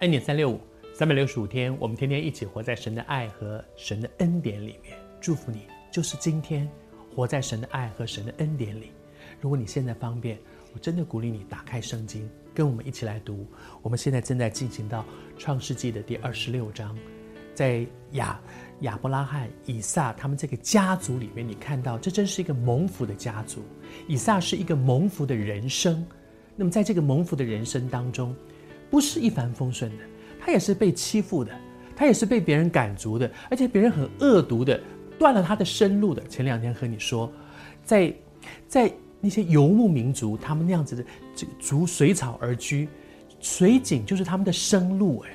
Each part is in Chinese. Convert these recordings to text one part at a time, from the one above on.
恩典三六五，三百六十五天，我们天天一起活在神的爱和神的恩典里面。祝福你，就是今天活在神的爱和神的恩典里。如果你现在方便，我真的鼓励你打开圣经，跟我们一起来读。我们现在正在进行到创世纪的第二十六章，在亚亚伯拉罕、以撒他们这个家族里面，你看到这真是一个蒙福的家族。以撒是一个蒙福的人生，那么在这个蒙福的人生当中。不是一帆风顺的，他也是被欺负的，他也是被别人赶逐的，而且别人很恶毒的，断了他的生路的。前两天和你说，在在那些游牧民族，他们那样子的这个逐水草而居，水井就是他们的生路。哎，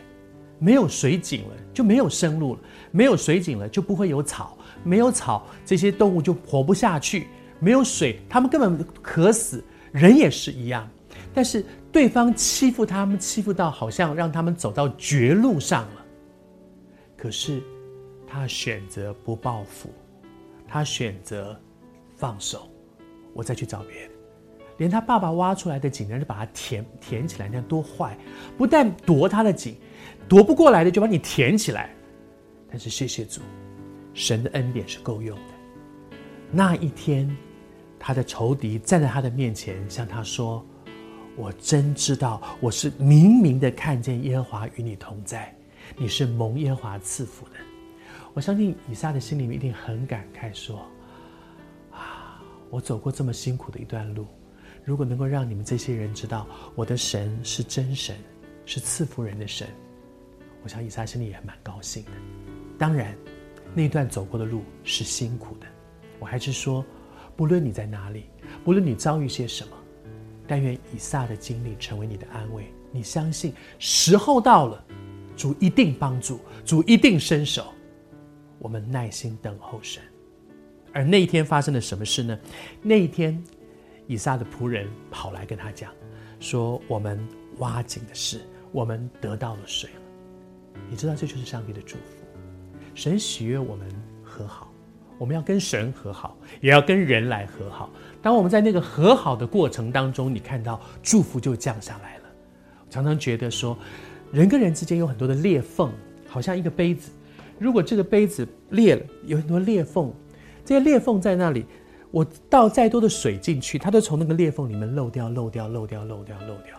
没有水井了，就没有生路了；没有水井了，就不会有草；没有草，这些动物就活不下去；没有水，他们根本渴死。人也是一样。但是对方欺负他们，欺负到好像让他们走到绝路上了。可是他选择不报复，他选择放手，我再去找别人。连他爸爸挖出来的井，人就把它填填起来，那样多坏！不但夺他的井，夺不过来的就把你填起来。但是谢谢主，神的恩典是够用的。那一天，他的仇敌站在他的面前，向他说。我真知道，我是明明的看见耶和华与你同在，你是蒙耶和华赐福的。我相信以撒的心里面一定很感慨，说：啊，我走过这么辛苦的一段路，如果能够让你们这些人知道我的神是真神，是赐福人的神，我想以撒心里也蛮高兴的。当然，那段走过的路是辛苦的。我还是说，不论你在哪里，不论你遭遇些什么。但愿以撒的经历成为你的安慰。你相信时候到了，主一定帮助，主一定伸手。我们耐心等候神。而那一天发生了什么事呢？那一天，以撒的仆人跑来跟他讲，说：“我们挖井的事，我们得到了水了。”你知道，这就是上帝的祝福。神喜悦我们和好。我们要跟神和好，也要跟人来和好。当我们在那个和好的过程当中，你看到祝福就降下来了。常常觉得说，人跟人之间有很多的裂缝，好像一个杯子。如果这个杯子裂了，有很多裂缝，这些裂缝在那里，我倒再多的水进去，它都从那个裂缝里面漏掉、漏掉、漏掉、漏掉、漏掉。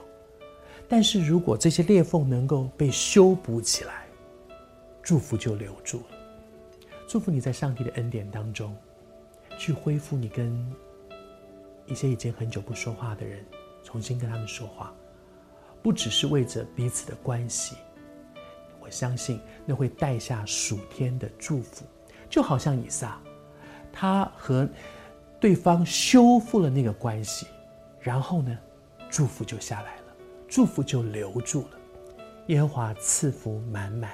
但是如果这些裂缝能够被修补起来，祝福就留住了。祝福你在上帝的恩典当中，去恢复你跟一些已经很久不说话的人，重新跟他们说话，不只是为着彼此的关系，我相信那会带下属天的祝福，就好像以撒，他和对方修复了那个关系，然后呢，祝福就下来了，祝福就留住了，耶和华赐福满满。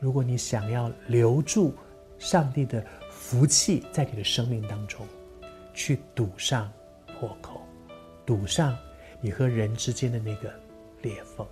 如果你想要留住，上帝的福气在你的生命当中，去堵上破口，堵上你和人之间的那个裂缝。